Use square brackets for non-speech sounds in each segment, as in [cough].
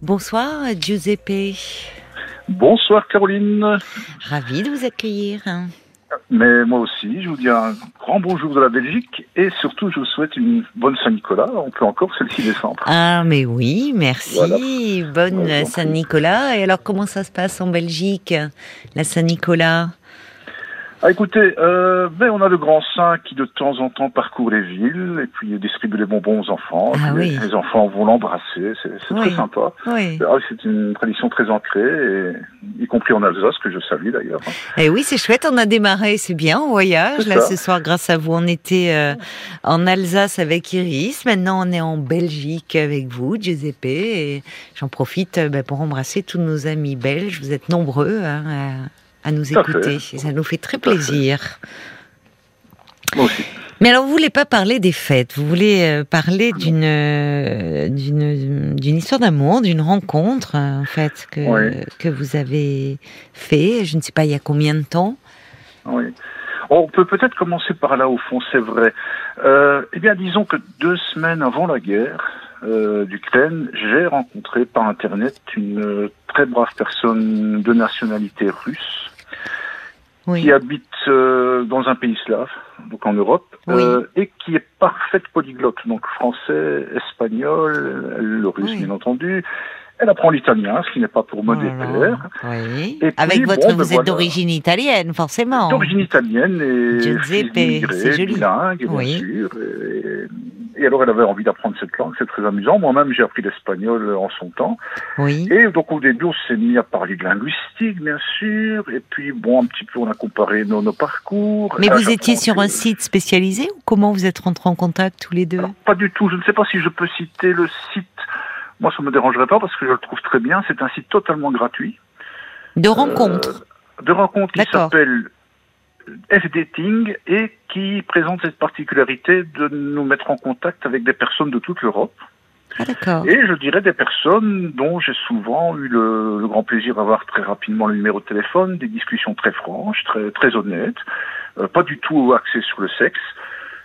Bonsoir Giuseppe. Bonsoir Caroline. Ravi de vous accueillir. Mais moi aussi, je vous dis un grand bonjour de la Belgique et surtout je vous souhaite une bonne Saint-Nicolas. On peut encore celle-ci décembre. Ah mais oui, merci. Bonne Saint-Nicolas. Et alors comment ça se passe en Belgique, la Saint-Nicolas? Ah, écoutez, euh, ben, on a le grand saint qui de temps en temps parcourt les villes et puis distribue les bonbons aux enfants. Ah les, enfants vont l'embrasser, c'est très sympa. Oui. Ah, c'est une tradition très ancrée, et, y compris en Alsace, que je salue d'ailleurs. Et eh oui, c'est chouette, on a démarré, c'est bien, en voyage. Là, ce soir, grâce à vous, on était euh, en Alsace avec Iris. Maintenant, on est en Belgique avec vous, Giuseppe. Et j'en profite ben, pour embrasser tous nos amis belges. Vous êtes nombreux hein, à nous écouter. Ça nous fait très plaisir. Moi aussi. Mais alors, vous voulez pas parler des fêtes, vous voulez euh, parler d'une euh, d'une d'une histoire d'amour, d'une rencontre en fait que que vous avez fait. Je ne sais pas il y a combien de temps? Oui. On peut peut-être commencer par là au fond, c'est vrai. Euh, eh bien, disons que deux semaines avant la guerre euh, d'Ukraine, j'ai rencontré par internet une très brave personne de nationalité russe qui habite euh, dans un pays slave, donc en Europe, euh, et qui est parfaite polyglotte, donc français, espagnol, le russe bien entendu. Elle apprend l'italien, ce qui n'est pas pour me déplaire. Oui. Avec votre, ben vous êtes d'origine italienne, forcément. D'origine italienne et Giuseppe, c'est joli. bilingue, bien sûr. Et, et alors, elle avait envie d'apprendre cette langue, c'est très amusant. Moi-même, j'ai appris l'espagnol en son temps. Oui. Et donc, au début, on s'est mis à parler de linguistique, bien sûr. Et puis, bon, un petit peu, on a comparé nos, nos parcours. Mais vous étiez sur un site spécialisé ou comment vous êtes rentrés en contact tous les deux Pas du tout. Je ne sais pas si je peux citer le site. Moi, ça me dérangerait pas parce que je le trouve très bien. C'est un site totalement gratuit. De rencontres euh, De rencontres qui s'appelle F-Dating et qui présente cette particularité de nous mettre en contact avec des personnes de toute l'Europe. Ah, et je dirais des personnes dont j'ai souvent eu le, grand plaisir d'avoir très rapidement le numéro de téléphone, des discussions très franches, très, très honnêtes, euh, pas du tout axées sur le sexe.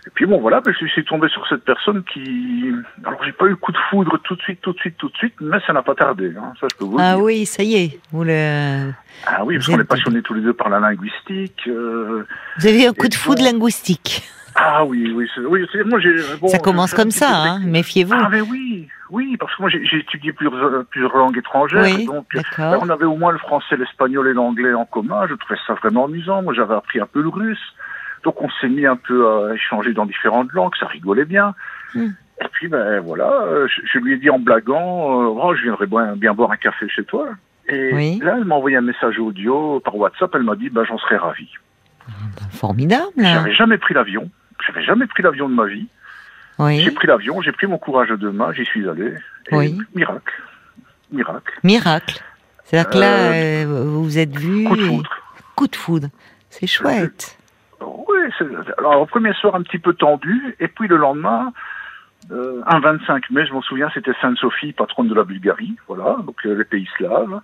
Et puis bon voilà, je suis tombé sur cette personne qui, alors j'ai pas eu coup de foudre tout de suite, tout de suite, tout de suite, mais ça n'a pas tardé. Hein. Ça je peux vous ah dire. oui, ça y est, vous le. Ah oui, parce qu'on est passionnés tous les deux par la linguistique. Euh, vous avez un coup de foudre linguistique. Ah oui, oui, oui. Moi, j'ai. Bon, ça commence comme ça, hein, méfiez-vous. Ah mais oui, oui, parce que moi j'ai étudié plusieurs, plusieurs langues étrangères, oui, donc ben, on avait au moins le français, l'espagnol et l'anglais en commun. Je trouvais ça vraiment amusant. Moi, j'avais appris un peu le russe. Donc on s'est mis un peu à échanger dans différentes langues, ça rigolait bien. Hmm. Et puis ben voilà, euh, je, lui ai dit en blaguant, euh, oh, je viendrai bien, boire un café chez toi. Et là, elle m'a envoyé un message audio par WhatsApp, elle m'a dit, ben, j'en serais ravi. Ah, ben, formidable. J'avais jamais pris l'avion, j'avais jamais pris l'avion de ma vie. J'ai pris l'avion, j'ai pris mon courage de main, j'y suis allé. Et miracle. Miracle. Miracle. C'est-à-dire que là, euh, vous vous êtes vu. Coup de foudre. Coup de foudre. C'est chouette. Oui, alors au premier soir un petit peu tendu, et puis le lendemain, euh, un 25 mai, je m'en souviens, c'était Sainte-Sophie, patronne de la Bulgarie, voilà, donc euh, les pays slaves.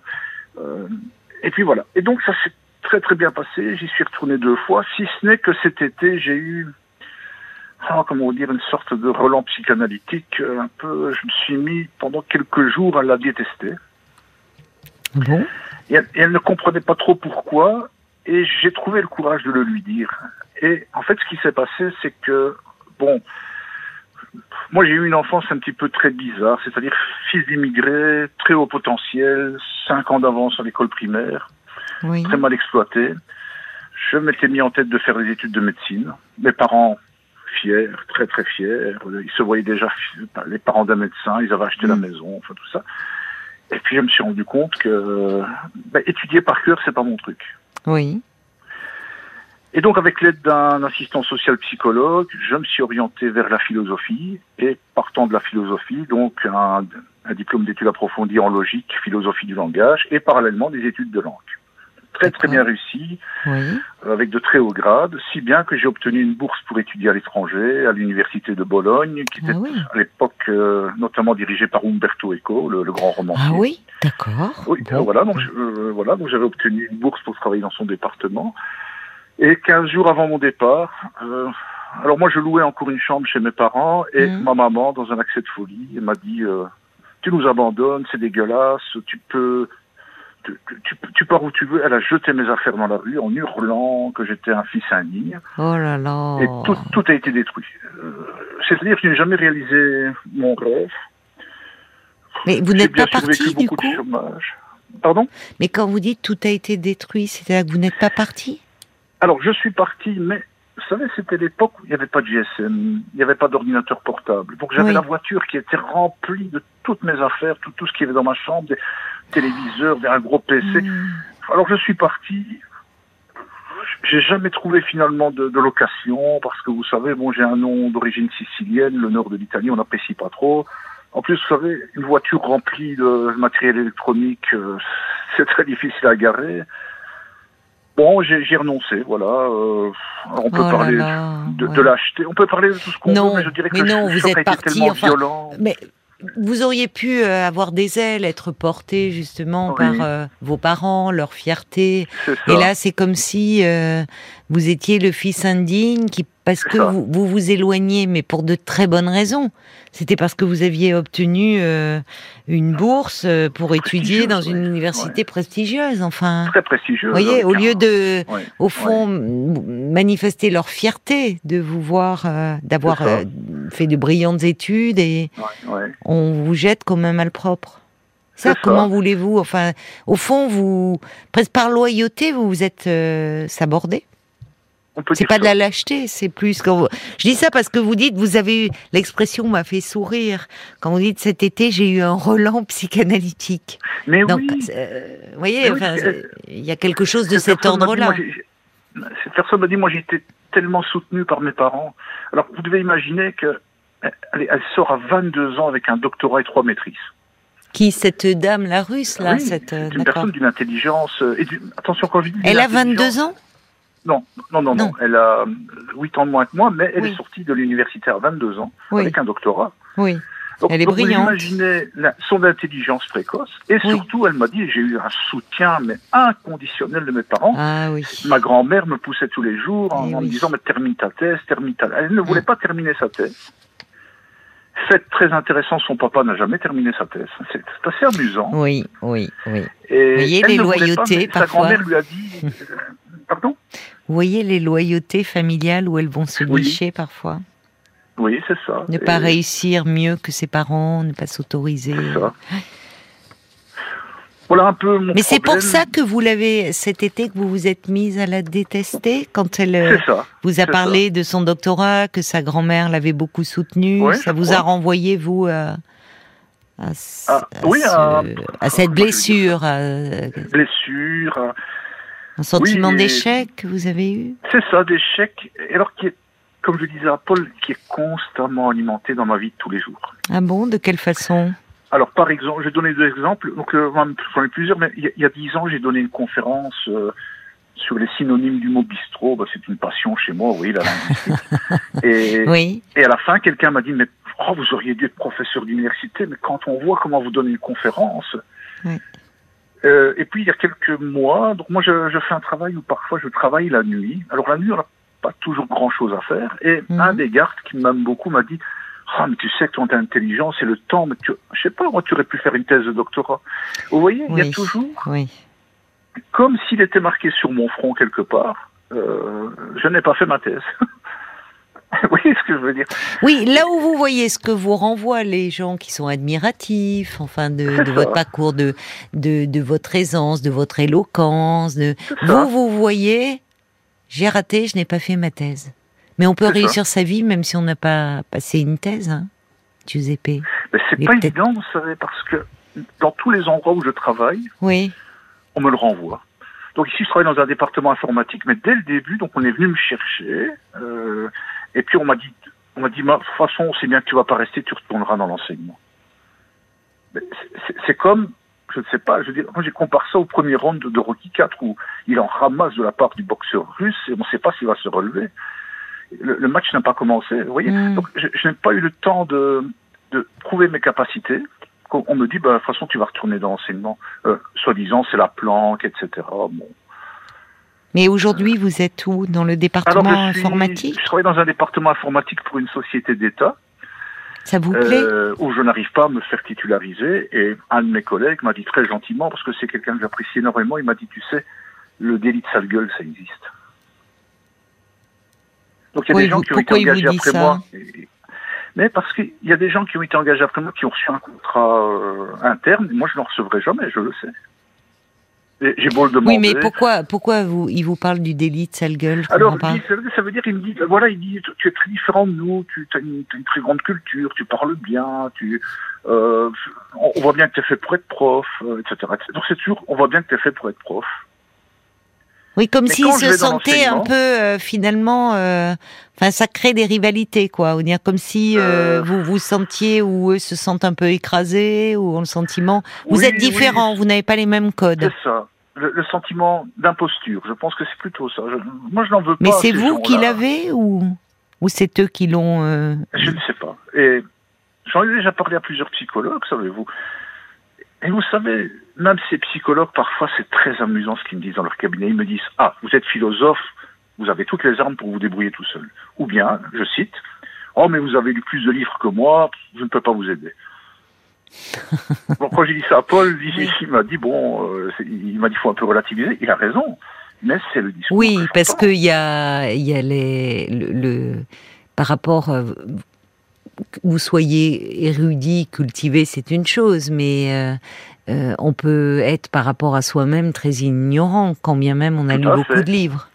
Euh, et puis voilà. Et donc ça s'est très très bien passé, j'y suis retourné deux fois, si ce n'est que cet été, j'ai eu, ah, comment dire, une sorte de relent psychanalytique, euh, un peu, je me suis mis pendant quelques jours à la détester. Bon. Et et elle ne comprenait pas trop pourquoi, et j'ai trouvé le courage de le lui dire. Et en fait, ce qui s'est passé, c'est que, bon, moi j'ai eu une enfance un petit peu très bizarre, c'est-à-dire fils d'immigrés, très haut potentiel, cinq ans d'avance à l'école primaire, très mal exploité. Je m'étais mis en tête de faire des études de médecine. Mes parents fiers, très très fiers. Ils se voyaient déjà les parents d'un médecin, ils avaient acheté la mm. maison, enfin tout ça. Et puis je me suis rendu compte que ben, étudier par cœur, c'est pas mon truc. Oui. Et donc, avec l'aide d'un assistant social psychologue, je me suis orienté vers la philosophie et partant de la philosophie, donc un, diplôme d'études approfondies en logique, philosophie du langage et parallèlement des études de langue. Très très bien réussi, avec de très hauts grades, si bien que j'ai obtenu une bourse pour étudier à l'étranger, à l'université de Bologne, qui était ah à l'époque euh, notamment dirigée par Umberto Eco, le, grand romancier. Ah oui, d'accord. Oui, voilà, donc euh, voilà, donc j'avais obtenu une bourse pour travailler dans son département. Et 15 jours avant mon départ, euh, alors moi je louais encore une chambre chez mes parents et mm. ma maman, dans un accès de folie, m'a dit euh, tu nous abandonnes, c'est dégueulasse, tu peux, tu, tu, tu, pars où tu veux. Elle a jeté mes affaires dans la rue en hurlant que j'étais un fils indigne. Oh là là. Et tout, tout a été détruit. Euh, C'est-à-dire que je n'ai jamais réalisé mon rêve. Mais vous n'êtes bien pas parti du beaucoup coup de chômage. Pardon? Mais quand vous dites tout a été détruit, c'est-à-dire que vous n'êtes pas parti? Alors, je suis parti, mais vous savez, c'était l'époque où il n'y avait pas de GSM, il n'y avait pas d'ordinateur portable. Donc, j'avais Oui. la voiture qui était remplie de toutes mes affaires, tout, tout ce qu'il y avait dans ma chambre, des téléviseurs, des- un gros PC. Hmm. Alors, je suis parti. J'ai jamais trouvé finalement de, de location parce que vous savez, bon, j'ai un nom d'origine sicilienne, le nord de l'Italie, on n'apprécie pas trop. En plus, vous savez, une voiture remplie de matériel électronique, euh, [laughs] c'est très difficile à garer. Bon, j'ai renoncé, voilà. euh, on peut Oh parler là, de, ouais. de l'acheter, on peut parler de tout ce qu'on veut, mais je dirais que mais le non, choc vous êtes a été parti, tellement enfin, violent. Mais vous auriez pu euh, avoir des ailes, être porté justement Oui. par euh, vos parents, leur fierté. Et là, c'est comme si euh, vous étiez le fils indigne qui, parce que vous, vous vous éloignez, mais pour de très bonnes raisons. C'était parce que vous aviez obtenu euh, une bourse euh, pour étudier Prestigieuse, dans une ouais. université prestigieuse. Enfin, très prestigieux. vous voyez, au lieu de, Ouais. au fond, manifester leur fierté de vous voir, euh, d'avoir fait de brillantes études et on vous jette comme un malpropre. Ça, comment voulez-vous Enfin, au fond, vous, presque par loyauté, vous vous êtes sabordé? C'est pas de la lâcheté, c'est plus quand vous... Je dis ça parce que vous dites, vous avez eu l'expression m'a fait sourire quand vous dites cet été j'ai eu un relan psychanalytique. Mais Donc, oui. euh, vous voyez, oui, enfin, c'est- il y a quelque chose de cet ordre-là. Cette personne m'a dit, moi été tellement soutenu par mes parents. Alors vous devez imaginer que elle, elle sort à 22 ans avec un doctorat et trois maîtrises. Qui cette dame, la russe là, Oui, cette, euh, une personne d'une intelligence euh, et du- attention quand je dis Elle a intelligence- 22 ans? Non, non, non, non, Non. Elle a 8 ans de moins que moi, mais elle Oui. est sortie de l'université à 22 ans Oui, avec un doctorat. oui. Donc, Elle est donc, brillante. Vous imaginez la- son intelligence précoce et Oui. surtout, elle m'a dit, j'ai eu un soutien mais inconditionnel de mes parents. Ah oui. Ma grand-mère me poussait tous les jours en, Eh en me disant mais termine ta thèse, termine ta. Elle ne voulait pas terminer sa thèse. C'est très intéressant, son papa n'a jamais terminé sa thèse. C'est assez amusant. Oui, oui, oui. Et voyez elle les pas, loyautés, mais parfois. Sa grand-mère lui a dit. [laughs] Pardon? Vous voyez les loyautés familiales où elles vont se Oui. nicher parfois? Oui, c'est ça. Ne pas Et réussir mieux que ses parents, ne pas s'autoriser. c'est ça. Voilà un peu mon Mais c'est pour ça que vous l'avez cet été que vous vous êtes mise à la détester quand elle euh, ça. vous a parlé de son doctorat, que sa grand-mère l'avait beaucoup soutenu. Ouais, ça vous crois. a renvoyé vous à, à, Ah, à oui, ce- à- à cette blessure, Blessure. Un sentiment Oui, d'échec que vous avez eu. C'est ça, d'échec. Alors qui est, comme je disais à Paul, qui est constamment alimenté dans ma vie de tous les jours. Ah bon De quelle façon? Alors, par exemple, je vais donner deux exemples. Donc, euh, j'en ai plusieurs, mais il y a- dix ans, j'ai donné une conférence euh, sur les synonymes du mot bistrot. Bah, c'est une passion chez moi, oui, la linguistique. [laughs] et, Oui. et à la fin, quelqu'un m'a dit, mais oh, vous auriez dû être professeur d'université, mais quand on voit comment vous donnez une conférence. Oui. Euh, et puis, il y a quelques mois, donc moi, je, je fais un travail où parfois je travaille la nuit. Alors, la nuit, on n'a pas toujours grand-chose à faire. Et Mhm. un des gardes qui m'aime beaucoup m'a dit, ah, mais tu sais que ton intelligence et le temps, mais tu, je sais pas, moi, tu aurais pu faire une thèse de doctorat. Vous voyez, il y a toujours, Oui. comme s'il était marqué sur mon front quelque part, euh, je n'ai pas fait ma thèse. [laughs] [laughs] vous voyez ce que je veux dire Oui, là où vous voyez ce que vous renvoient les gens qui sont admiratifs, enfin de, votre parcours, de, de, de votre aisance, de votre éloquence, de vous, vous voyez, j'ai raté, je n'ai pas fait ma thèse. Mais on peut ça. réussir sa vie même si on n'a pas passé une thèse, hein, Giuseppe. Mais c'est pas évident, vous savez, parce que dans tous les endroits où je travaille, Oui, on me le renvoie. Donc ici, je travaille dans un département informatique, mais dès le début, donc on est venu me chercher, euh, et puis on m'a dit, on m'a dit, Ma- de toute façon, c'est bien que tu vas pas rester, tu retourneras dans l'enseignement. C'est- comme, je ne sais pas, je veux dire, moi j'ai comparé ça au premier round de, de Rocky 4 où il en ramasse de la part du boxeur russe et on ne sait pas s'il va se relever. Le, le match n'a pas commencé, vous voyez. Mm. Donc je, je n'ai pas eu le temps de, de prouver mes capacités. On on me dit, bah, de toute façon, tu vas retourner dans l'enseignement. Euh, soi-disant, c'est la planque, etc. Bon. Mais aujourd'hui vous êtes où Dans le département Alors, je, suis- informatique je travaille dans un département informatique pour une société d'État. Ça vous plaît Où je n'arrive pas à me faire titulariser. Et un de mes collègues m'a dit très gentiment, parce que c'est quelqu'un que j'apprécie énormément, il m'a dit, tu sais, le délit de sale gueule, ça existe. Donc il y a des gens qui ont été engagés après moi. mais parce qu'il y a des gens qui ont été engagés après moi qui ont reçu un contrat euh, interne, moi je n'en recevrai jamais, je le sais. J'ai beau le demander. Oui, mais pourquoi, pourquoi vous, il vous parle du délit de sale gueule? Alors, ça veut dire, il me dit, voilà, il dit, tu es très différent de nous, tu as une, très grande culture, tu parles bien, tu, euh, on voit bien que tu es fait pour être prof, euh, etc., Donc c'est sûr, on voit bien que tu es fait pour être prof. Oui, comme s'ils se sentaient un peu euh, finalement, euh, enfin ça crée des rivalités quoi. Ou dire comme si euh, vous vous sentiez ou eux se sentent un peu écrasés ou ont le sentiment. Vous êtes différents, vous n'avez pas les mêmes codes. C'est ça. Le, sentiment d'imposture. Je pense que c'est plutôt ça. moi, je n'en veux pas. Mais c'est vous qui l'avez ou ou c'est eux qui l'ont Je ne sais pas. Et j'en ai déjà parlé à plusieurs psychologues, savez-vous. Et vous savez, même ces psychologues, parfois, c'est très amusant ce qu'ils me disent dans leur cabinet. Ils me disent Ah, vous êtes philosophe, vous avez toutes les armes pour vous débrouiller tout seul. Ou bien, je cite Oh, mais vous avez lu plus de livres que moi, je ne peux pas vous aider. Bon, quand j'ai dit ça à Paul, il, m'a dit Bon, euh, il m'a dit faut un peu relativiser. Il a raison, mais c'est le discours. Oui, parce qu'il y a, y a les, le, par rapport. Euh, vous soyez érudit, cultivé, c'est une chose, mais euh, euh, on peut être par rapport à soi-même très ignorant, quand bien même on a lu beaucoup de livres.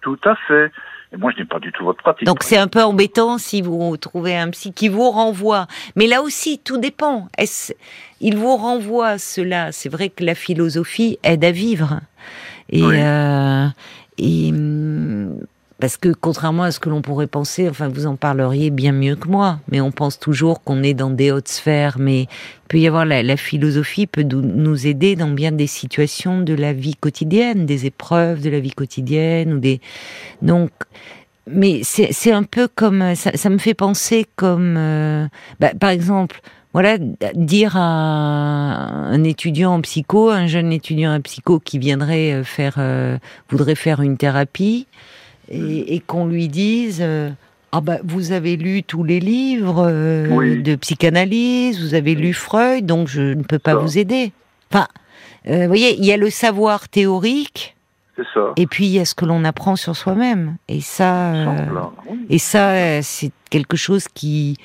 Tout à fait. Et moi, je n'ai pas du tout votre pratique. Donc c'est un peu embêtant si vous trouvez un psy qui vous renvoie. Mais là aussi, tout dépend. Est-ce, il vous renvoie cela? C'est vrai que la philosophie aide à vivre. Et, euh, et hum, parce que contrairement à ce que l'on pourrait penser, enfin vous en parleriez bien mieux que moi, mais on pense toujours qu'on est dans des hautes sphères, mais il peut y avoir la, philosophie peut nous aider dans bien des situations de la vie quotidienne, des épreuves de la vie quotidienne ou des donc mais c'est un peu comme ça, ça, me fait penser comme euh, bah, par exemple voilà, dire à un étudiant en psycho, un jeune étudiant en psycho qui viendrait euh, faire, euh, voudrait faire une thérapie, et, qu'on lui dise euh, ah bah vous avez lu tous les livres euh, de psychanalyse, vous avez lu Freud, donc je ne peux pas vous aider. Enfin, euh, vous voyez, il y a le savoir théorique. Ça. Et puis il y a ce que l'on apprend sur soi-même. Et ça, et ça, c'est quelque chose qui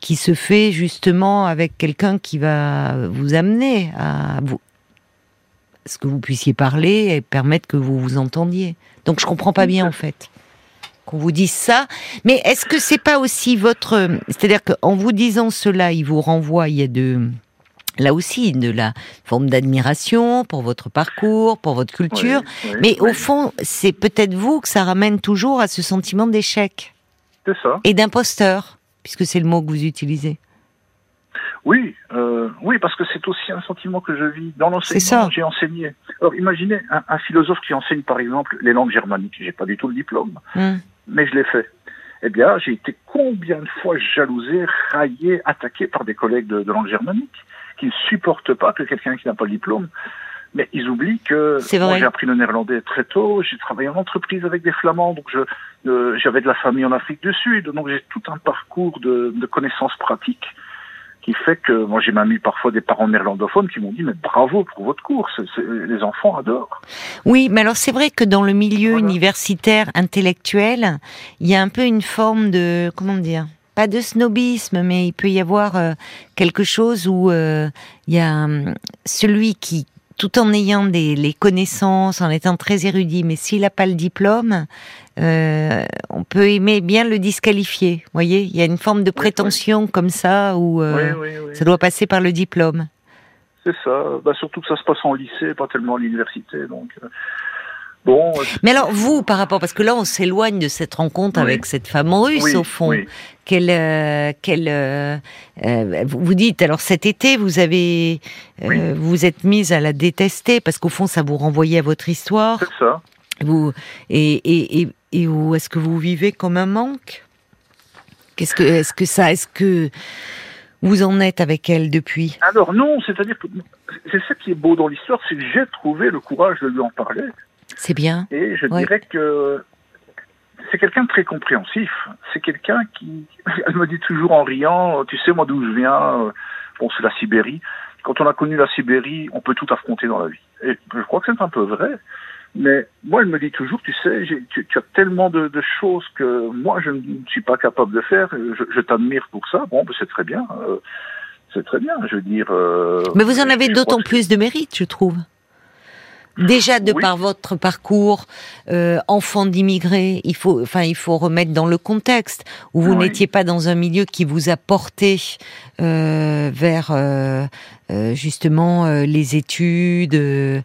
qui se fait justement avec quelqu'un qui va vous amener à vous, ce que vous puissiez parler et permettre que vous vous entendiez. Donc je comprends pas bien en fait qu'on vous dise ça. Mais est-ce que c'est pas aussi votre, c'est-à-dire qu'en vous disant cela, il vous renvoie, il y a de là aussi de la forme d'admiration pour votre parcours, pour votre culture, mais au fond, c'est peut-être vous que ça ramène toujours à ce sentiment d'échec. C'est ça. Et d'imposteur, puisque c'est le mot que vous utilisez. Oui, euh, oui, parce que c'est aussi un sentiment que je vis dans l'enseignement. J'ai enseigné. Alors, imaginez un, philosophe qui enseigne, par exemple, les langues germaniques. J'ai pas du tout le diplôme, hmm. mais je l'ai fait. Eh bien, j'ai été combien de fois jalousé, raillé, attaqué par des collègues de, langue germanique qui ne supportent pas que quelqu'un qui n'a pas le diplôme. Mais ils oublient que moi j'ai appris le néerlandais très tôt, j'ai travaillé en entreprise avec des flamands, donc je euh, j'avais de la famille en Afrique du Sud, donc j'ai tout un parcours de, de connaissances pratiques qui fait que moi j'ai même eu parfois des parents néerlandophones qui m'ont dit mais bravo pour votre course, les enfants adorent. Oui, mais alors c'est vrai que dans le milieu universitaire intellectuel, il y a un peu une forme de comment dire pas de snobisme, mais il peut y avoir euh, quelque chose où euh, il y a hum, celui qui, tout en ayant des les connaissances, en étant très érudit, mais s'il n'a pas le diplôme, euh, on peut aimer bien le disqualifier. Voyez, il y a une forme de prétention comme ça où euh, ça doit passer par le diplôme. C'est ça. Bah, surtout que ça se passe en lycée, pas tellement à l'université. Donc. Euh, bon, Mais alors vous, par rapport, parce que là on s'éloigne de cette rencontre avec cette femme russe au fond. Quelle, quelle, vous dites alors cet été vous avez, vous êtes mise à la détester parce qu'au fond ça vous renvoyait à votre histoire. C'est ça. Vous et, et, et, et où est-ce que vous vivez comme un manque? Qu'est-ce que est-ce que ça est-ce que vous en êtes avec elle depuis? Alors non, c'est-à-dire que c'est ça qui est beau dans l'histoire, c'est que j'ai trouvé le courage de lui en parler. C'est bien. Et je dirais que c'est quelqu'un de très compréhensif. C'est quelqu'un qui, [laughs] elle me dit toujours en riant, tu sais moi d'où je viens, bon c'est la Sibérie. Quand on a connu la Sibérie, on peut tout affronter dans la vie. Et je crois que c'est un peu vrai. Mais moi, elle me dit toujours, tu sais, tu, tu, as tellement de, de, choses que moi, je ne suis pas capable de faire. Je, je t'admire pour ça. Bon, ben, c'est très bien. Euh, c'est très bien, je veux dire. Euh, Mais vous en avez d'autant plus de mérite, je trouve. Déjà de par votre parcours, euh, enfant d'immigrés, il faut, enfin, il faut remettre dans le contexte où vous n'étiez pas dans un milieu qui vous a porté euh, vers euh, euh justement euh, les études, euh,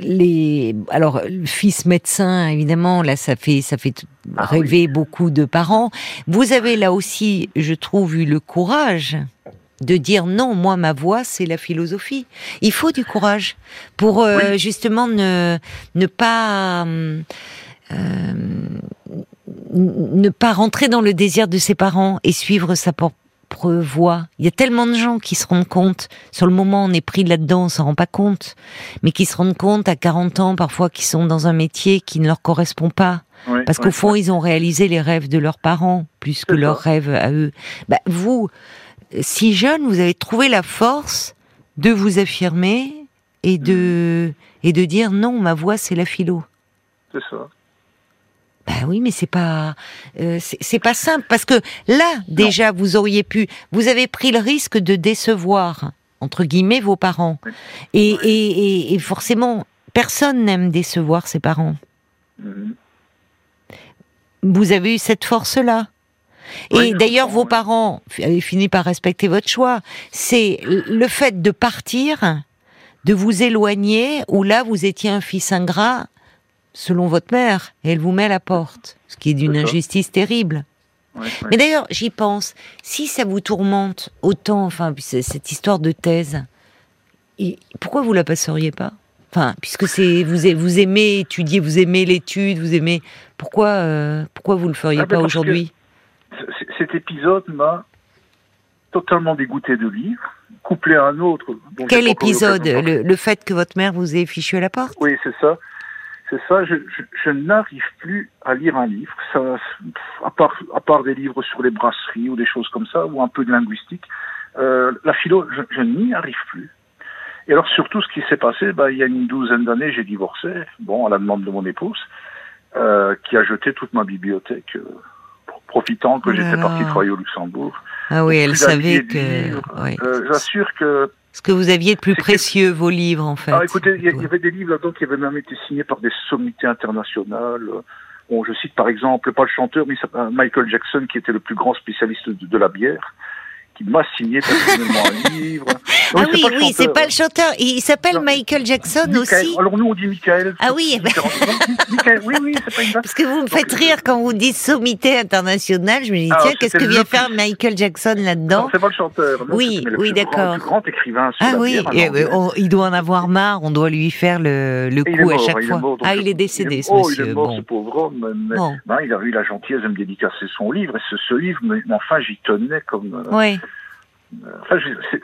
les. Alors, fils médecin, évidemment, là, ça fait, ça fait ah rêver beaucoup de parents. Vous avez là aussi, je trouve, eu le courage de dire non, moi ma voix c'est la philosophie. Il faut du courage pour euh, justement ne ne pas euh, ne pas rentrer dans le désir de ses parents et suivre sa propre voix. Il y a tellement de gens qui se rendent compte, sur le moment on est pris là-dedans, on s'en rend pas compte, mais qui se rendent compte à 40 ans parfois qui sont dans un métier qui ne leur correspond pas. parce qu'au fond, ils ont réalisé les rêves de leurs parents plus que leurs rêves à eux. Bah, vous, si jeune, vous avez trouvé la force de vous affirmer et de, et de dire non, ma voix c'est la philo. C'est ça. Ben oui, mais c'est pas euh, c'est pas simple parce que là déjà vous auriez pu vous avez pris le risque de décevoir entre guillemets vos parents et, et, et, forcément personne n'aime décevoir ses parents. Mhm. Vous avez eu cette force là. Et d'ailleurs, vos parents avaient fini par respecter votre choix. C'est le fait de partir, de vous éloigner, où là, vous étiez un fils ingrat, selon votre mère, et elle vous met à la porte, ce qui est d'une injustice terrible. Mais d'ailleurs, j'y pense, si ça vous tourmente autant, enfin, cette histoire de thèse, pourquoi vous la passeriez pas? Enfin, puisque c'est vous, vous aimez étudier, vous aimez l'étude, vous aimez, pourquoi, euh, pourquoi vous le feriez ah, pas aujourd'hui? Cet épisode m'a totalement dégoûté de lire, couplé à un autre. Quel épisode le, fait que votre mère vous ait fichu à la porte? Oui, c'est ça. C'est ça, je, n'arrive plus à lire un livre, ça, à, part, à part des livres sur les brasseries ou des choses comme ça, ou un peu de linguistique. Euh, la philo, je, n'y arrive plus. Et alors surtout, ce qui s'est passé, bah, il y a une douzaine d'années, j'ai divorcé, bon, à la demande de mon épouse, euh, qui a jeté toute ma bibliothèque euh, profitant que j'étais parti travailler au Luxembourg. Ah oui, elle savait que. Euh, j'assure que. Ce que vous aviez de plus précieux, vos livres, en fait. Ah, écoutez, il y, avait des livres là-dedans qui avaient même été signés par des sommités internationales. Bon, je cite par exemple, pas le chanteur, mais Michael Jackson, qui était le plus grand spécialiste de la bière qui m'a signé personnellement un livre. [laughs] ah oui, oui, c'est pas le chanteur. Il s'appelle Michael Jackson aussi. Alors nous, on dit Michael. Ah oui, eh ben... [laughs] oui, oui, c'est pas une Parce que vous me faites rire quand vous dites sommité international. Je me dis, ah, tiens, qu'est-ce que vient faire Michael Jackson là-dedans C'est pas le chanteur. oui, oui, d'accord. Le grand écrivain Ah oui, eh il doit en avoir marre. On doit lui faire le, le coup à chaque fois. ah, il est décédé, ce monsieur. Il est mort, ce pauvre homme. Ben, il a eu la gentillesse de me dédicacer son livre. Et ce, livre, mais, enfin, j'y tenais comme... Euh, oui. Enfin,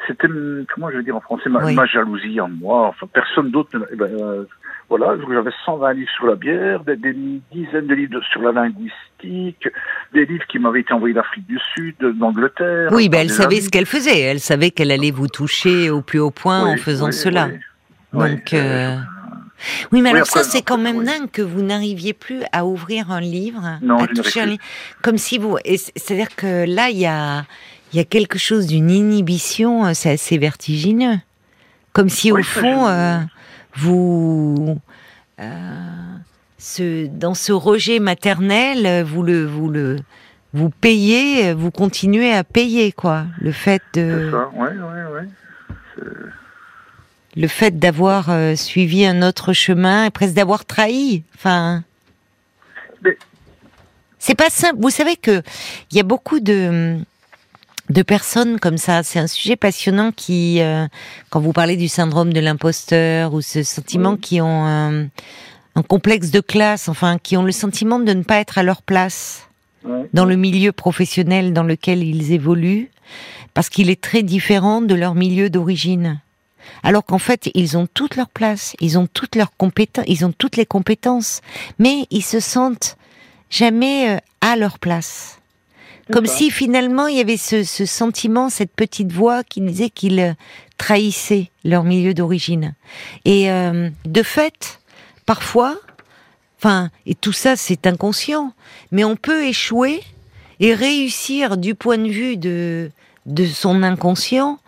c'était comment je vais dire en français ma, jalousie en moi. Enfin, personne d'autre. Eh ben, euh, voilà, j'avais 120 livres sur la bière, des, dizaines de livres sur la linguistique, des livres qui m'avaient été envoyés d'Afrique du Sud, d'Angleterre. Oui, ben elle savait ce qu'elle faisait. Elle savait qu'elle allait vous toucher au plus haut point en faisant cela. Donc. Euh... Oui, mais alors ça, c'est quand même dingue que vous n'arriviez plus à ouvrir un livre, non, à toucher un livre, comme si vous. C'est-à-dire que là, il y a, il y a quelque chose d'une inhibition, euh, c'est assez vertigineux. Comme si au fond, euh, vous, euh, ce, dans ce rejet maternel, vous le, vous le, vous payez, vous continuez à payer quoi. Le fait de. Ça. Ouais, ouais, ouais. Le fait d'avoir suivi un autre chemin et presque d'avoir trahi. Enfin. Mais... C'est pas simple. Vous savez que il y a beaucoup de de personnes comme ça. C'est un sujet passionnant qui, euh, quand vous parlez du syndrome de l'imposteur ou ce sentiment qui ont un, complexe de classe, enfin, qui ont le sentiment de ne pas être à leur place dans le milieu professionnel dans lequel ils évoluent, parce qu'il est très différent de leur milieu d'origine. Alors qu'en fait, ils ont toute leur place, ils ont toutes leurs compétences, ils ont toutes les compétences, mais ils se sentent jamais euh, à leur place. Comme si finalement il y avait ce, sentiment, cette petite voix qui disait qu'ils trahissaient leur milieu d'origine. Et euh, de fait, parfois, enfin, et tout ça c'est inconscient, mais on peut échouer et réussir du point de vue de, de son inconscient,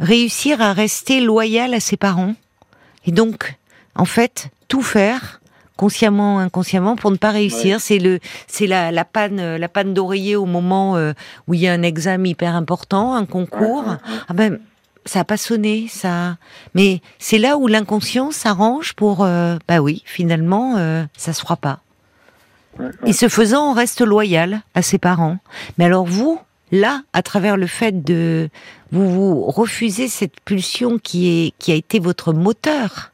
réussir à rester loyal à ses parents. Et donc, en fait, tout faire consciemment, inconsciemment, pour ne pas réussir. C'est le, c'est la, la panne, la panne d'oreiller au moment euh, où il y a un examen hyper important, un concours. ah ben, ça a pas sonné, ça. Mais c'est là où l'inconscient s'arrange pour, euh, bah oui, finalement, euh, ça se fera pas. Et ce faisant, on reste loyal à ses parents. Mais alors vous, là, à travers le fait de vous, vous refusez cette pulsion qui est qui a été votre moteur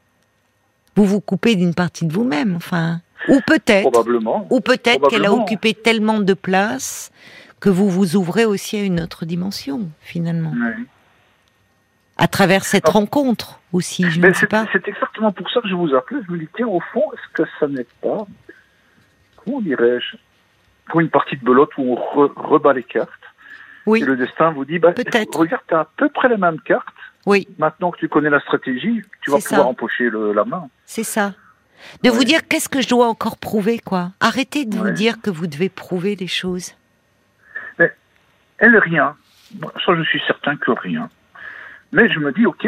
vous vous coupez d'une partie de vous-même, enfin. Ou peut-être. Probablement. Ou peut-être qu'elle a occupé tellement de place que vous vous ouvrez aussi à une autre dimension, finalement. Oui. À travers cette rencontre aussi, je ne sais pas. C'est exactement pour ça que je vous appelle. Je me dis, tiens, au fond, est-ce que ça n'est pas, comment dirais-je, pour une partie de belote où on rebat les cartes oui. Et le destin vous dit, bah, regarde, tu as à peu près les mêmes cartes, oui. Maintenant que tu connais la stratégie, tu vas pouvoir empocher la main. C'est ça. De vous dire qu'est-ce que je dois encore prouver, quoi? Arrêtez de vous dire que vous devez prouver des choses. Mais, elle, rien. Ça, je suis certain que rien. Mais je me dis, ok,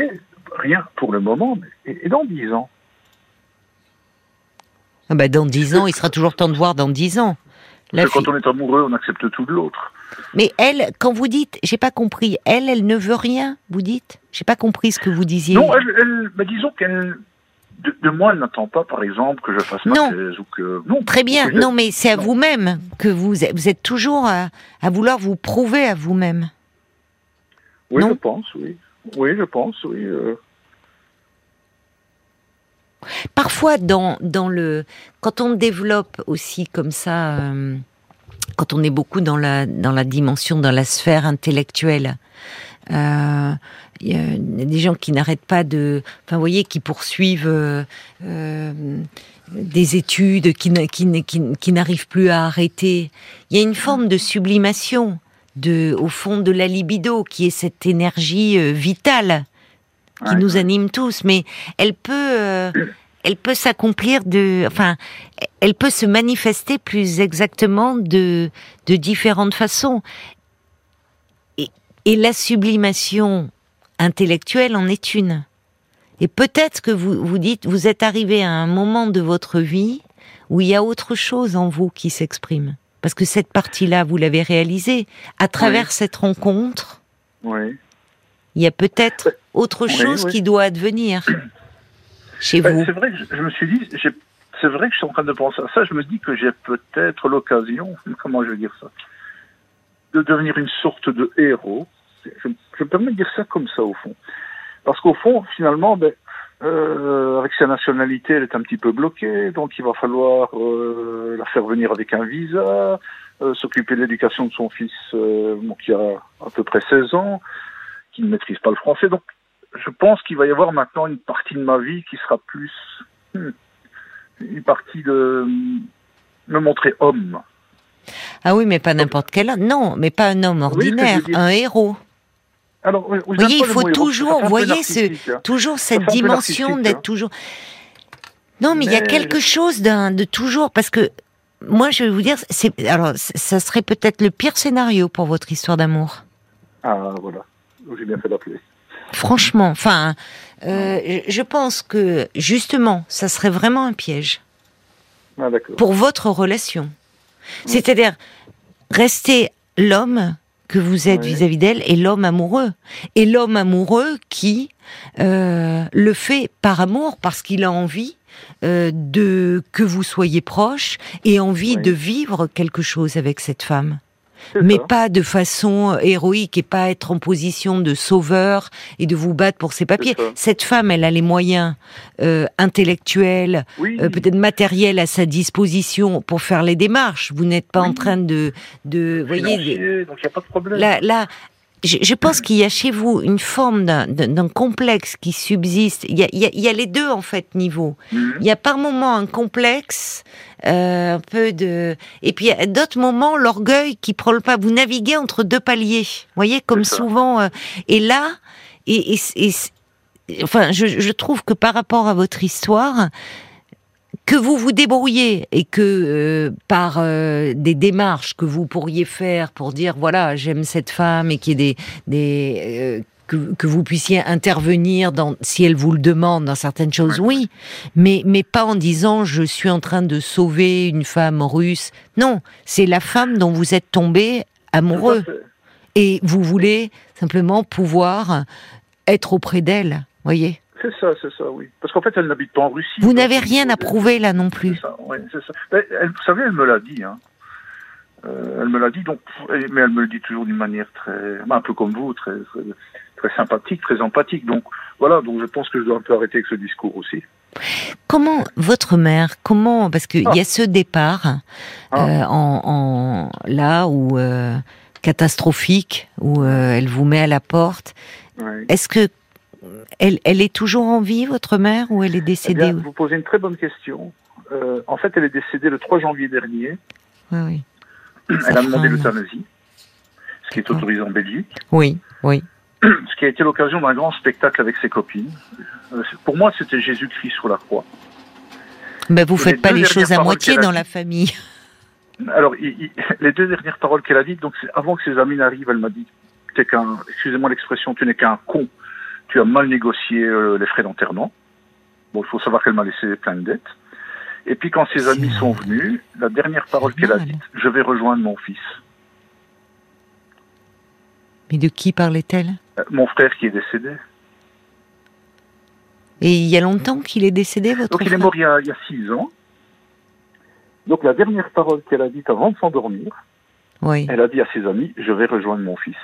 rien pour le moment, et, dans dix ans? Ah bah Dans dix ans, il sera toujours temps de voir dans dix ans. quand on est amoureux, on accepte tout de l'autre. Mais elle, quand vous dites, j'ai pas compris, elle, elle ne veut rien, vous dites J'ai pas compris ce que vous disiez. Non, elle, bah, disons qu'elle, de, moi, elle n'attend pas, par exemple, que je fasse ma non. thèse ou que. Non. Très bien. Non, mais c'est à vous-même que vous, vous êtes toujours à, vouloir vous prouver à vous-même. Oui, je pense, oui. Oui, je pense, oui. Euh. Parfois, dans, dans le, quand on développe aussi comme ça. Euh, quand on est beaucoup dans la dans la dimension, dans la sphère intellectuelle. Euh, il y a des gens qui n'arrêtent pas de, enfin, vous voyez, qui poursuivent euh, euh des études, qui, qui, qui, qui n'arrivent plus à arrêter. Il y a une forme de sublimation, de, au fond de la libido, qui est cette énergie vitale qui nous anime tous, mais elle peut, elle peut s'accomplir de, enfin, elle peut se manifester plus exactement de, de différentes façons. Et, et la sublimation intellectuelle en est une. Et peut-être que vous vous dites, vous êtes arrivé à un moment de votre vie où il y a autre chose en vous qui s'exprime. Parce que cette partie-là, vous l'avez réalisée à travers cette rencontre. Oui. Il y a peut-être autre chose qui doit advenir. [clears throat] chez vous C'est vrai que je, me suis dit, c'est vrai que je suis en train de penser à ça, je me dis que j'ai peut-être l'occasion, comment je vais dire ça, de devenir une sorte de héros. Je, je me permets de dire ça comme ça au fond. Parce qu'au fond, finalement, ben, euh, avec sa nationalité, elle est un petit peu bloquée, donc il va falloir euh, la faire venir avec un visa, euh, s'occuper de l'éducation de son fils qui a à peu près 16 ans, qui ne maîtrise pas le français. Donc je pense qu'il va y avoir maintenant une partie de ma vie qui sera plus hmm, une partie de me montrer homme. Ah oui, mais pas n'importe quel homme. Non, mais pas un homme ordinaire, un héros. Alors, vous voyez, il faut toujours, vous voyez, ce, hein. toujours cette dimension d'être hein. toujours. Non, mais, il y a quelque chose d'un, de toujours, parce que moi, je vais vous dire, c'est, alors, ça serait peut-être le pire scénario pour votre histoire d'amour. Ah, voilà. J'ai bien fait d'appeler. Franchement, enfin, euh, je pense que justement, ça serait vraiment un piège ah, pour votre relation. C'est-à-dire rester l'homme que vous êtes vis-à-vis d'elle et l'homme amoureux. Et l'homme amoureux qui euh, le fait par amour parce qu'il a envie euh, de que vous soyez proche et envie de vivre quelque chose avec cette femme mais pas de façon héroïque et pas être en position de sauveur et de vous battre pour ses papiers. Cette femme, elle a les moyens euh, intellectuels, euh, peut-être matériels à sa disposition pour faire les démarches. Vous n'êtes pas en train de, de, voyez, donc il n'y a pas de problème. Là, là, je, pense qu'il y a chez vous une forme d'un complexe qui subsiste. Il y, a, il, y a, les deux en fait niveaux. Mhm. Il y a par moments un complexe, euh, un peu de, et puis à d'autres moments l'orgueil qui prend le pas. Vous naviguez entre deux paliers. Vous voyez comme souvent. Euh, et là, et, et, et enfin, je, je trouve que par rapport à votre histoire, que vous vous débrouillez et que euh, par euh, des démarches que vous pourriez faire pour dire voilà j'aime cette femme et qu'il y ait des, des euh, que, que, vous puissiez intervenir dans si elle vous le demande dans certaines choses oui. Mais mais pas en disant je suis en train de sauver une femme russe. Non c'est la femme dont vous êtes tombé amoureux. Et vous voulez simplement pouvoir être auprès d'elle voyez c'est ça, c'est ça, oui. Parce qu'en fait, elle n'habite pas en Russie. Vous n'avez rien à prouver là non plus. C'est ça, oui, c'est ça. Elle, vous savez, elle me l'a dit. Hein. Euh, elle me l'a dit, donc, mais elle me le dit toujours d'une manière très, un peu comme vous, très, très, sympathique, très empathique. Donc voilà, donc je pense que je dois un peu arrêter avec ce discours aussi. Comment votre mère, comment, parce qu'il y a ah. ce départ ah. euh, en, en, là où euh, catastrophique, où elle vous met à la porte. Est-ce que elle, elle, est toujours en vie, votre mère, ou elle est décédée eh Vous posez une très bonne question. Euh, en fait, elle est décédée le 3 janvier dernier. Oui, oui. Elle a demandé l'euthanasie, ce qui est autorisé en Belgique. Oui, oui. [clears throat] Ce qui a été l'occasion d'un grand spectacle avec ses copines. Euh, pour moi, c'était Jésus-Christ sur la croix. Mais ben, vous ne faites pas les choses à moitié dans la famille. [laughs] Alors, [laughs] les deux dernières paroles qu'elle a dites, donc avant que ses amis n'arrivent, elle m'a dit, qu'un, excusez-moi l'expression, tu n'es qu'un con tu as mal négocié euh, les frais d'enterrement. Bon, il faut savoir qu'elle m'a laissé plein de dettes. Et puis quand ses amis sont venus, la dernière parole qu'elle a dite, je vais rejoindre mon fils. Mais de qui parlait-elle? Euh, Mon frère qui est décédé. Et il y a longtemps qu'il est décédé, votre Donc il est mort il y, a, il y a six ans. Donc la dernière parole qu'elle a dite avant de s'endormir, oui. elle a dit à ses amis, je vais rejoindre mon fils.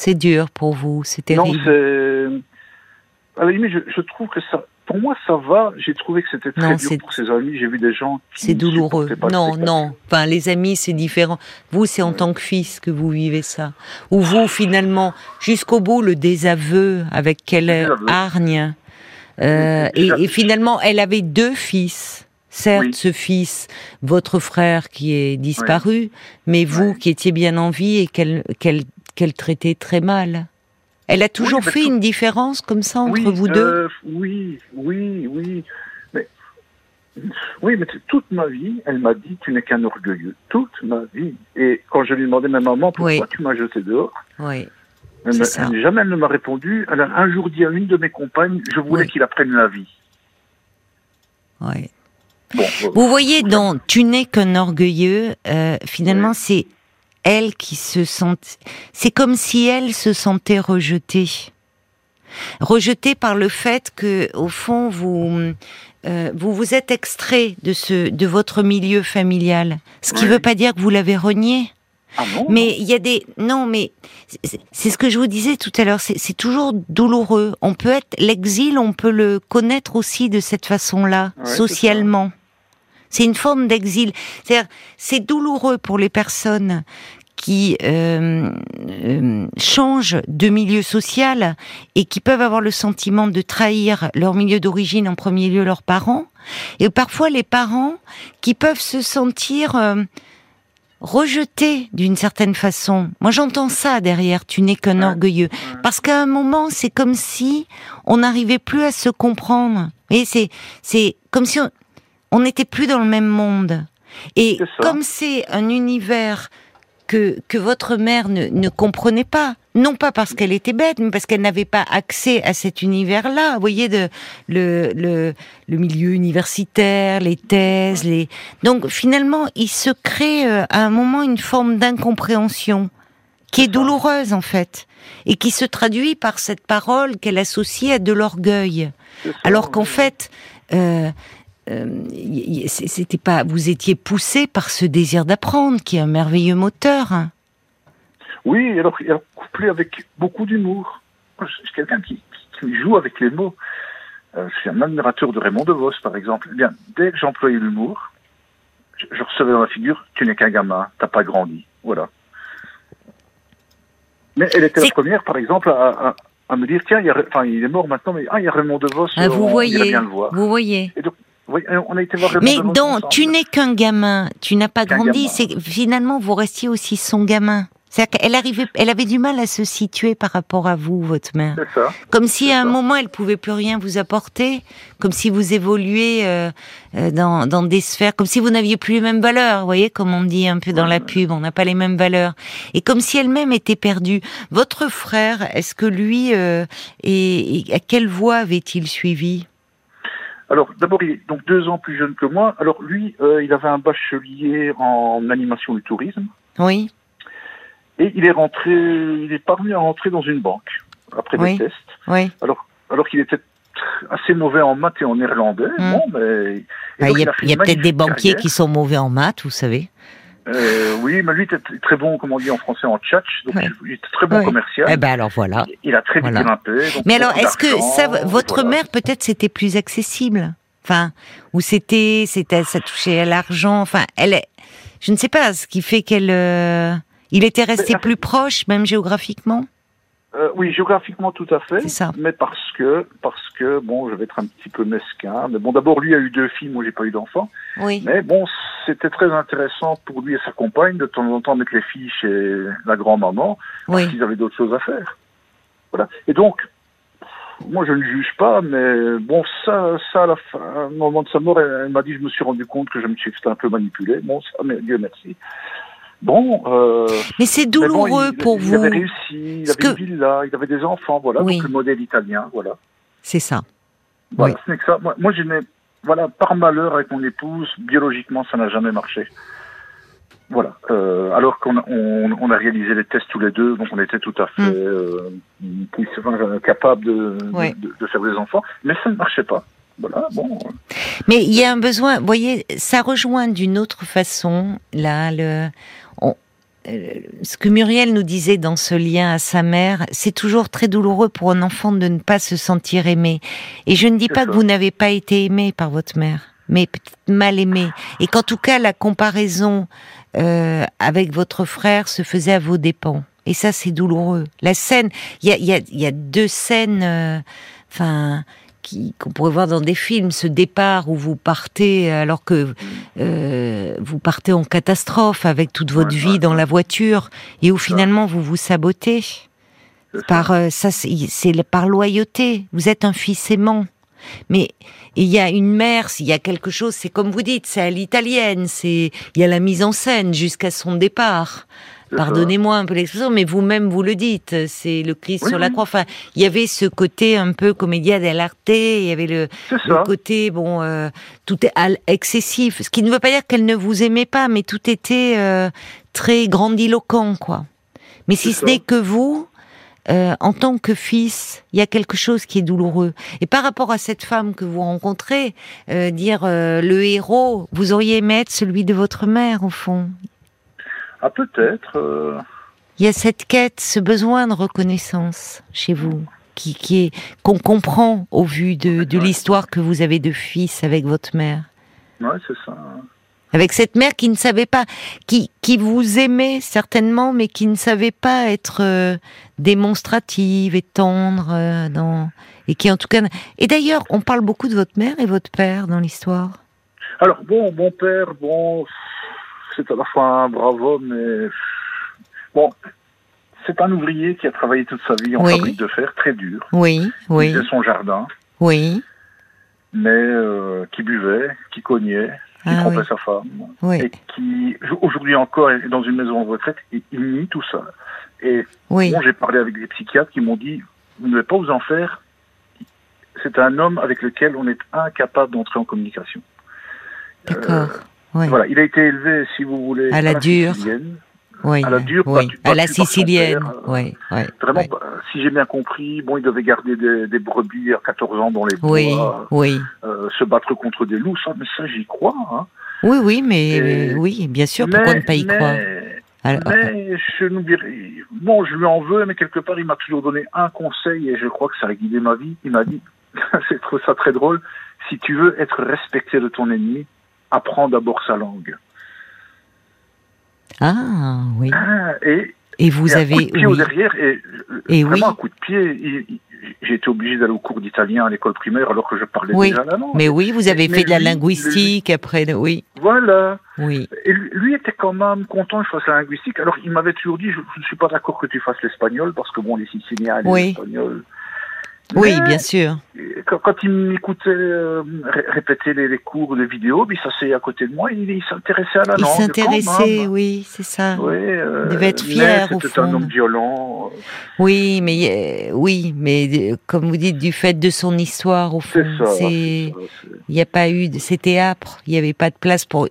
C'est dur pour vous, c'est terrible. Non, c'est. À la limite, je, trouve que ça. Pour moi, ça va. J'ai trouvé que c'était très dur pour ses amis. J'ai vu des gens. C'est douloureux. non, non. Enfin, les amis, c'est différent. Vous, c'est en tant que fils que vous vivez ça. Ou vous, finalement, jusqu'au bout, le désaveu avec quelle hargne. Euh, et, finalement, elle avait deux fils. Certes, ce fils, votre frère qui est disparu, mais vous qui étiez bien en vie et qu'elle qu'elle traitait très mal. Elle a toujours fait une différence comme ça entre vous deux? euh, Oui, oui, oui. Mais, oui, mais toute ma vie, elle m'a dit tu n'es qu'un orgueilleux. Toute ma vie. Et quand je lui demandais ma maman pourquoi tu m'as jeté dehors, oui. jamais elle ne m'a répondu. Elle a un jour dit à une de mes compagnes je voulais qu'il apprenne la vie. Oui. Bon, vous voyez, dans Tu n'es qu'un orgueilleux, euh, finalement, c'est elle qui se sent, c'est comme si elle se sentait rejetée, rejetée par le fait que, au fond, vous euh, vous vous êtes extrait de ce de votre milieu familial, ce qui ne veut pas dire que vous l'avez renié. Ah mais il y a des non mais c'est ce que je vous disais tout à l'heure c'est toujours douloureux. On peut être l'exil on peut le connaître aussi de cette façon-là socialement c'est une forme d'exil. C'est-à-dire, c'est douloureux pour les personnes qui euh, euh, changent de milieu social et qui peuvent avoir le sentiment de trahir leur milieu d'origine, en premier lieu leurs parents, et parfois les parents qui peuvent se sentir euh, rejetés d'une certaine façon. Moi j'entends ça derrière, tu n'es qu'un orgueilleux. Parce qu'à un moment, c'est comme si on n'arrivait plus à se comprendre. Et c'est, c'est comme si on, on n'était plus dans le même monde. Et comme c'est un univers que, que votre mère ne, ne comprenait pas, non pas parce qu'elle était bête, mais parce qu'elle n'avait pas accès à cet univers-là. Vous voyez, de, le, le, le, milieu universitaire, les thèses, les... Donc finalement, il se crée euh, à un moment une forme d'incompréhension qui est douloureuse en fait, et qui se traduit par cette parole qu'elle associe à de l'orgueil. Alors qu'en fait, euh, c'était pas, vous étiez poussé par ce désir d'apprendre, qui est un merveilleux moteur. Hein. Oui, alors, alors couplé avec beaucoup d'humour. Je suis quelqu'un qui, joue avec les mots. Euh, je suis un admirateur de Raymond DeVos, par exemple. Eh bien, dès que j'employais l'humour, je, recevais dans la figure "Tu n'es qu'un gamin, t'as pas grandi." Voilà. Mais elle était la première, par exemple, à, à, me dire tiens, il, enfin, il est mort maintenant, mais ah, il y a Raymond DeVos. Ah, vous voyez, bien le voir. vous voyez. Et donc, oui, on a été voir Raymond Mais donc, tu n'es qu'un gamin, tu n'as pas grandi. C'est finalement vous restiez aussi son gamin. C'est-à-dire qu'elle arrivait, elle avait du mal à se situer par rapport à vous, votre mère. Ça. Comme si à un moment elle pouvait plus rien vous apporter, comme si vous évoluiez euh, euh, dans, dans des sphères, comme si vous n'aviez plus les mêmes valeurs. Vous voyez, comme on dit un peu dans la pub, on n'a pas les mêmes valeurs. Et comme si elle-même était perdue. Votre frère, est-ce que lui, euh, et, à quelle voie avait-il suivi? Alors, d'abord, il est donc deux ans plus jeune que moi. Alors, lui, euh, il avait un bachelier en animation du tourisme. Oui. Et il est rentré, il est parvenu à rentrer dans une banque après des tests. Oui. Alors, alors qu'il était assez mauvais en maths et en néerlandais. Hmm. Bon, mais bah, il y a, peut-être des banquiers qui sont mauvais en maths, vous savez. Euh, oui, mais lui était très bon, comme on dit en français, en tchatch, donc il était très bon commercial. Eh ben alors voilà. Il a très vite grimpé. Mais alors, est-ce que ça, votre mère peut-être c'était plus accessible, enfin, ou c'était, c'était, ça touchait à l'argent, enfin, elle, je ne sais pas, ce qui fait qu'elle. Euh, il était resté plus proche, même géographiquement? Euh, oui, géographiquement tout à fait. Ça. Mais parce que, parce que, bon, je vais être un petit peu mesquin. Mais bon, d'abord, lui a eu deux filles, moi, j'ai pas eu d'enfants. Oui. Mais bon, c'était très intéressant pour lui et sa compagne de temps en temps mettre les filles chez la grand-maman. Parce qu'ils avaient d'autres choses à faire. Voilà. Et donc, moi, je ne juge pas, mais bon, ça, ça, à la fin, au moment de sa mort, elle, m'a dit, je me suis rendu compte que je me suis un peu manipulé. Bon, ça, mais Dieu merci. Bon. Euh, mais c'est douloureux pour vous. Il avait réussi, il avait une villa, il avait des enfants, voilà. Donc le modèle italien, voilà. C'est ça. Voilà, ce n'est que ça. Moi, moi je n'ai, voilà, par malheur avec mon épouse, biologiquement, ça n'a jamais marché. Voilà. Euh, alors qu'on a, on, a réalisé les tests tous les deux, donc on était tout à fait mm. euh, capables de, de, de, faire des enfants, mais ça ne marchait pas. Voilà, bon. Mais il y a un besoin, vous voyez, ça rejoint d'une autre façon, là, le, euh, ce que Muriel nous disait dans ce lien à sa mère, c'est toujours très douloureux pour un enfant de ne pas se sentir aimé. Et je ne dis pas que vous n'avez pas été aimé par votre mère, mais peut-être mal aimé. Et qu'en tout cas, la comparaison euh, avec votre frère se faisait à vos dépens. Et ça, c'est douloureux. La scène, il y a, y, a, y a, deux scènes, euh, qu'on pourrait voir dans des films, ce départ où vous partez alors que euh, vous partez en catastrophe avec toute votre vie dans la voiture et où finalement vous vous sabotez par euh, ça, c'est par loyauté. Vous êtes un fils aimant, mais il y a une mère, s'il y a quelque chose, c'est comme vous dites, c'est à l'italienne, c'est il y a la mise en scène jusqu'à son départ. Pardonnez-moi un peu l'expression, mais vous-même vous le dites, c'est le Christ sur la croix. Enfin, il y avait ce côté un peu comédia dell'arte, il y avait le, côté bon, euh, tout est excessif. Ce qui ne veut pas dire qu'elle ne vous aimait pas, mais tout était euh, très grandiloquent, quoi. Mais si ce n'est que vous, euh, en tant que fils, il y a quelque chose qui est douloureux. Et par rapport à cette femme que vous rencontrez, dire le héros, vous auriez aimé être celui de votre mère, au fond? Ah, peut-être. Euh. Il y a cette quête, ce besoin de reconnaissance chez vous, qui, qui est qu'on comprend au vu de, de l'histoire que vous avez de fils avec votre mère. Ouais, c'est ça. Avec cette mère qui ne savait pas, qui, qui vous aimait certainement, mais qui ne savait pas être euh, démonstrative et tendre euh, dans, et qui en tout cas. Et d'ailleurs, on parle beaucoup de votre mère et votre père dans l'histoire. Alors bon, mon père, bon, c'est à la fois un brave homme mais bon, c'est un ouvrier qui a travaillé toute sa vie en fabrique de fer, très dur. Oui, oui. Il son jardin. Oui. Mais euh, qui buvait, qui cognait, qui ah trompait sa femme. Et qui, aujourd'hui encore, est dans une maison de retraite et il nie tout ça. Et bon, j'ai parlé avec des psychiatres qui m'ont dit, vous ne devez pas vous en faire. C'est un homme avec lequel on est incapable d'entrer en communication. D'accord. Euh, voilà, il a été élevé, si vous voulez, à la, dure. Oui, à la dure, oui. à la sicilienne. oui, oui, Vraiment, bah, si j'ai bien compris, bon, il devait garder des, des, brebis à 14 ans dans les bois, oui, oui. Euh, se battre contre des loups, ça, mais ça, j'y crois. Hein. Oui, oui, mais oui, bien sûr, pourquoi ne pas y croire? mais je bon, je lui en veux, mais quelque part, il m'a toujours donné un conseil et je crois que ça a guidé ma vie. Il m'a dit, [laughs] c'est trop ça très drôle, si tu veux être respecté de ton ennemi, apprend d'abord sa langue. Ah, oui. Ah, et, Et vous avez. Un coup de pied oui. au derrière et, Et vraiment oui. un coup de pied. J'ai été obligé d'aller au cours d'italien à l'école primaire alors que je parlais Oui. déjà la langue. Mais oui, vous avez fait de la lui- linguistique après. Oui, Voilà. oui. Et lui, était quand même content que je fasse la linguistique. Alors il m'avait toujours dit, je je ne suis pas d'accord que tu fasses l'espagnol parce que bon, les Siciliens les Oui. Espagnols. Oui, Mais- bien sûr. Quand, quand il m'écoutait euh, ré- répéter les, les cours de vidéo, puis ça c'est à côté de moi, il, il s'intéressait à la Il langue. quand s'intéressait, oui, c'est ça. Oui, euh, Il devait être fier, C'était un homme violent. Oui, mais euh, oui, mais euh, comme vous dites, du fait de son histoire, au fond, il n'y a pas eu, c'était âpre. Il n'y avait pas de place pour.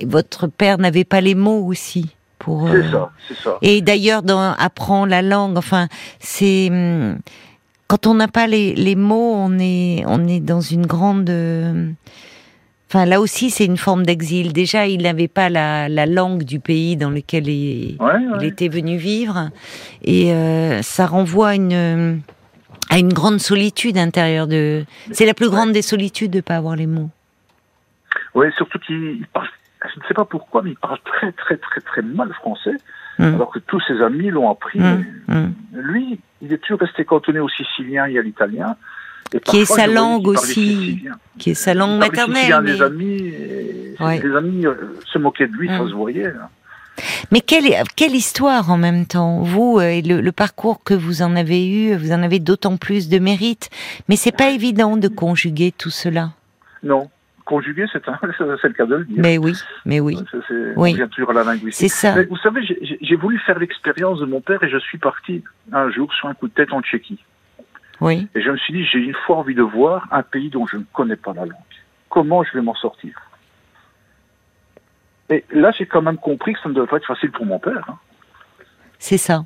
et votre père n'avait pas les mots aussi pour. C'est euh, ça, c'est ça. Et d'ailleurs, dans apprend la langue, enfin, c'est hum, quand on n'a pas les, les mots, on est on est dans une grande. Enfin, là aussi, c'est une forme d'exil. Déjà, il n'avait pas la, la langue du pays dans lequel il, Ouais, il ouais. était venu vivre, et euh, ça renvoie à une à une grande solitude intérieure de. C'est la plus grande des solitudes de pas avoir les mots. Ouais, surtout qu'il il parle, je ne sais pas pourquoi, mais il parle très très très très mal français, Mm. alors que tous ses amis l'ont appris. Mm, mm. Lui, il est toujours resté cantonné au sicilien et à l'italien. Et Qui est sa langue aussi, qui est sa langue maternelle. mais- des amis, Ouais. les amis euh, se moquaient de lui, ça se voyait. hein. Mais quelle, quelle histoire en même temps? Vous, euh, et le, le parcours que vous en avez eu, vous en avez d'autant plus de mérite. Mais c'est pas évident de conjuguer tout cela. Non, conjugué, c'est un- [laughs] c'est le cas de le dire. Mais oui, mais oui, c'est- Oui. Toujours à la linguistique. c'est ça. Mais vous savez, j'ai- voulu faire l'expérience de mon père et je suis parti un jour sur un coup de tête en Tchéquie. Oui, Et je me suis dit, j'ai une fois envie de voir un pays dont je ne connais pas la langue. Comment je vais m'en sortir? Et là, j'ai quand même compris que ça ne devait pas être facile pour mon père. hein. c'est ça,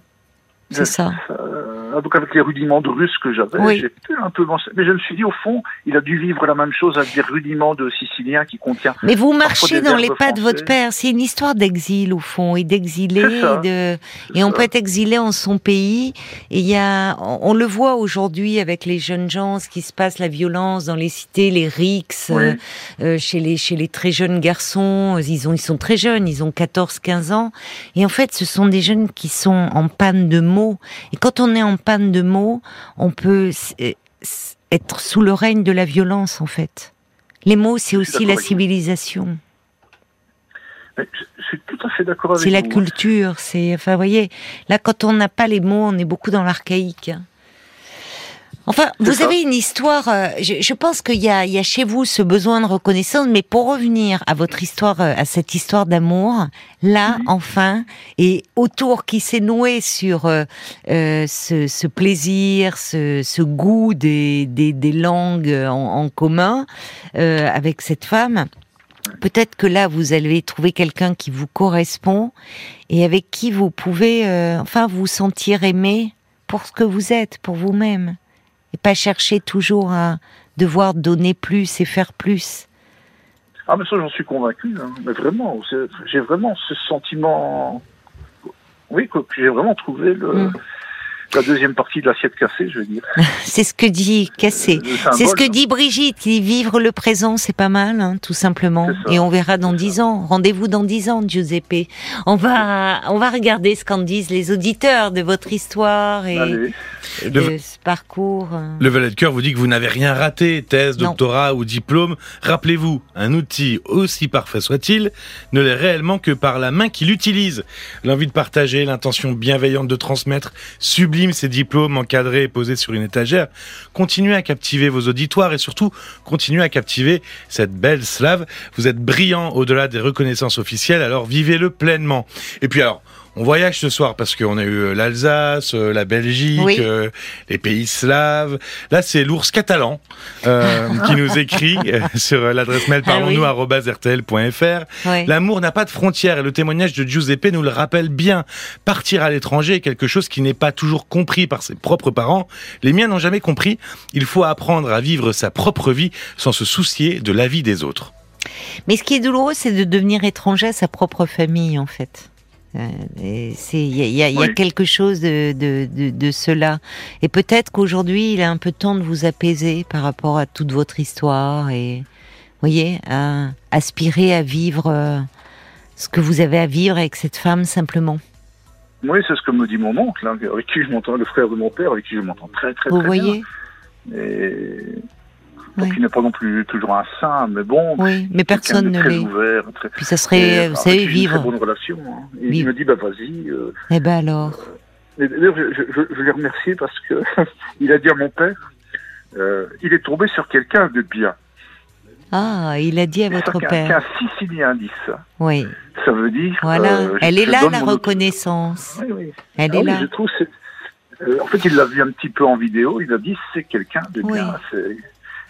c'est ça. Euh, donc avec les rudiments de russe que j'avais, Oui. un peu Mais je me suis dit, au fond, il a dû vivre la même chose avec des rudiments de sicilien qui contient. Mais vous marchez dans les pas de votre père. C'est une histoire d'exil au fond et d'exilé et de C'est et on ça. peut être exilé en son pays. Et il y a, on, le voit aujourd'hui avec les jeunes gens, ce qui se passe, la violence dans les cités, les rixes, Oui. euh, euh, chez les chez les très jeunes garçons. Ils ont ils sont très jeunes, ils ont 14, 15 ans. Et en fait, ce sont des jeunes qui sont en panne de mots. Et quand on est en panne de mots, on peut euh, être sous le règne de la violence en fait. Les mots, c'est aussi la civilisation. Mais je, je suis tout à fait d'accord avec C'est la culture, c'est, enfin, vous voyez, là, quand on n'a pas les mots, on est beaucoup dans l'archaïque. hein. Enfin, vous ça. avez une histoire. euh, je, je pense qu'il y y a chez vous ce besoin de reconnaissance, mais pour revenir à votre histoire, euh, à cette histoire d'amour, là, Mhm. enfin, et autour qui s'est noué sur euh, euh, ce, ce plaisir, ce, ce goût des, des, des langues en, en commun euh, avec cette femme. Peut-être que là, vous allez trouver quelqu'un qui vous correspond et avec qui vous pouvez, euh, enfin, vous sentir aimé pour ce que vous êtes, pour vous-même, et pas chercher toujours à devoir donner plus et faire plus. Ah, mais ça, j'en suis convaincu. hein. Mais vraiment, j'ai vraiment ce sentiment. Oui, que que j'ai vraiment trouvé le, Mm. La deuxième partie de l'assiette cassée, je veux dire. [laughs] C'est ce que dit Cassé. C'est ce que hein. dit Brigitte, qui dit vivre le présent, c'est pas mal, hein, tout simplement. Et on verra dans dix ans. Rendez-vous dans dix ans, Giuseppe. On va, on va regarder ce qu'en disent les auditeurs de votre histoire et, Allez. et Le- de ce parcours. euh. Le valet de cœur vous dit que vous n'avez rien raté, thèse, Non. doctorat ou diplôme. Rappelez-vous, un outil aussi parfait soit-il ne l'est réellement que par la main qui l'utilise. L'envie de partager, l'intention bienveillante de transmettre, sublime ces diplômes encadrés et posés sur une étagère. Continuez à captiver vos auditoires et surtout continuez à captiver cette belle slave. Vous êtes brillant au-delà des reconnaissances officielles, alors vivez-le pleinement. Et puis alors, on voyage ce soir parce qu'on a eu euh, l'Alsace, euh, la Belgique, Oui. euh, les pays slaves. Là, c'est l'ours catalan euh, qui nous écrit [laughs] sur l'adresse mail Ah oui. Ouais. L'amour n'a pas de frontières et le témoignage de Giuseppe nous le rappelle bien. Partir à l'étranger est quelque chose qui n'est pas toujours compris par ses propres parents. Les miens n'ont jamais compris. Il faut apprendre à vivre sa propre vie sans se soucier de la vie des autres. Mais ce qui est douloureux, c'est de devenir étranger à sa propre famille, en fait. Euh, Il y a, y y quelque chose de, de, de, de cela. Et peut-être qu'aujourd'hui, il est un peu temps de vous apaiser par rapport à toute votre histoire et, voyez, à aspirer à vivre euh, ce que vous avez à vivre avec cette femme simplement. Oui, c'est ce que me dit mon oncle, hein, avec qui je m'entends, le frère de mon père, avec qui je m'entends très très Vous très voyez? Bien. Et donc Oui. il n'est pas non plus toujours un saint, mais bon. Oui, mais personne ne très l'est. ouvert, très... Puis ça et, serait, vous avec savez, j'ai une vivre. Très bonne relation. hein. Et Vivre. il me dit, bah vas-y. euh, Eh ben alors. Et D'ailleurs, je, je, je, l'ai remercié parce que [laughs] il a dit à mon père, euh, il est tombé sur quelqu'un de bien. Ah, il a dit à ça, votre père. Qu'un Sicilien dit ça. Oui, Ça veut dire. voilà. euh, Elle est là, la reconnaissance. Oui, oui. Elle Ah est oui, là. je trouve c'est- euh, en fait, il l'a vu un petit peu en vidéo. Il a dit c'est quelqu'un de bien.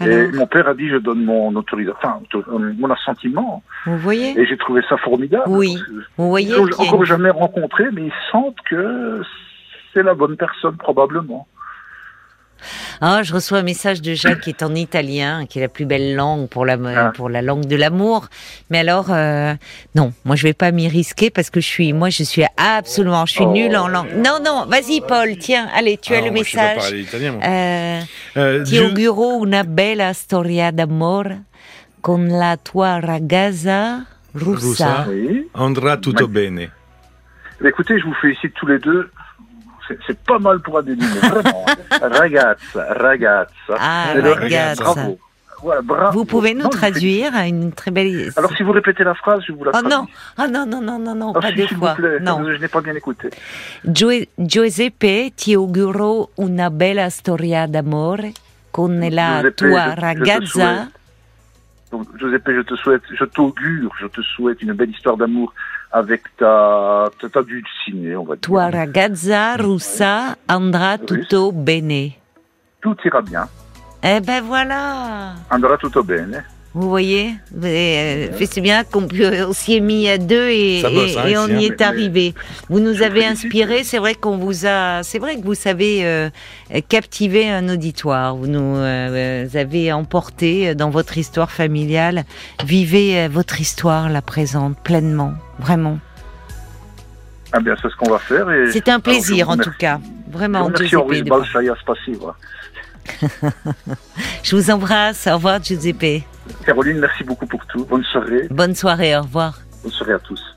Et mon père a dit je donne mon autorisation, enfin euh, mon assentiment. vous voyez Et j'ai trouvé ça formidable. Oui. Vous voyez Ils encore une- jamais rencontré, mais ils sentent que c'est la bonne personne probablement. Ah, je reçois un message de Jacques qui est en italien, qui est la plus belle langue pour la Ah. pour la langue de l'amour. Mais alors, euh, non, moi je vais pas m'y risquer parce que je suis, moi je suis absolument, je suis Oh. nulle en langue. Non, non, vas-y Paul, tiens, allez, tu as Ah, le je sais pas message. parler italien, moi. Euh, Euh, ti auguro una bella storia d'amore con la tua ragazza russa. Russa. Oui. Andra tutto bene. Mais Écoutez, je vous félicite tous les deux. C'est- pas mal pour un début, mais vraiment. [laughs] ragazza, ragazza. Ah, le- ragazza. Bravo. Voilà, bravo. Vous pouvez nous Non, je traduire à une très belle. Alors, si vous répétez la phrase, je vous la Oh traduis. non, oh non, non, non, non, non, Ah, pas si, deux fois. vous plaît. Non. Je n'ai pas bien écouté. Giuseppe, ti auguro una bella storia d'amore con la Giuseppe, tua je- je te ragazza. souhaite- Donc, Giuseppe, je te souhaite, je t'augure, je te souhaite une belle histoire d'amour avec ta, ta, ta dulcinée, on va dire. Tua ragazza russa andrà tutto bene. Tout ira bien. Eh ben voilà. Andrà tutto bene. Vous voyez, euh, c'est bien qu'on s'y est mis à deux et, Ça bosse, et- et on y est arrivé. Vous nous avez inspiré, c'est vrai qu'on vous a, c'est vrai que vous savez euh, captiver un auditoire. Vous nous euh, avez emporté dans votre histoire familiale. Vivez votre histoire, la présente, pleinement, vraiment. Ah bien, c'est ce qu'on va faire. et- C'est un plaisir en tout cas, vraiment. Giuseppe, Henri de- Balchaya Spasiva. [laughs] Je vous embrasse. Au revoir, Giuseppe. Caroline, merci beaucoup pour tout. Bonne soirée. Bonne soirée. Au revoir. Bonne soirée à tous.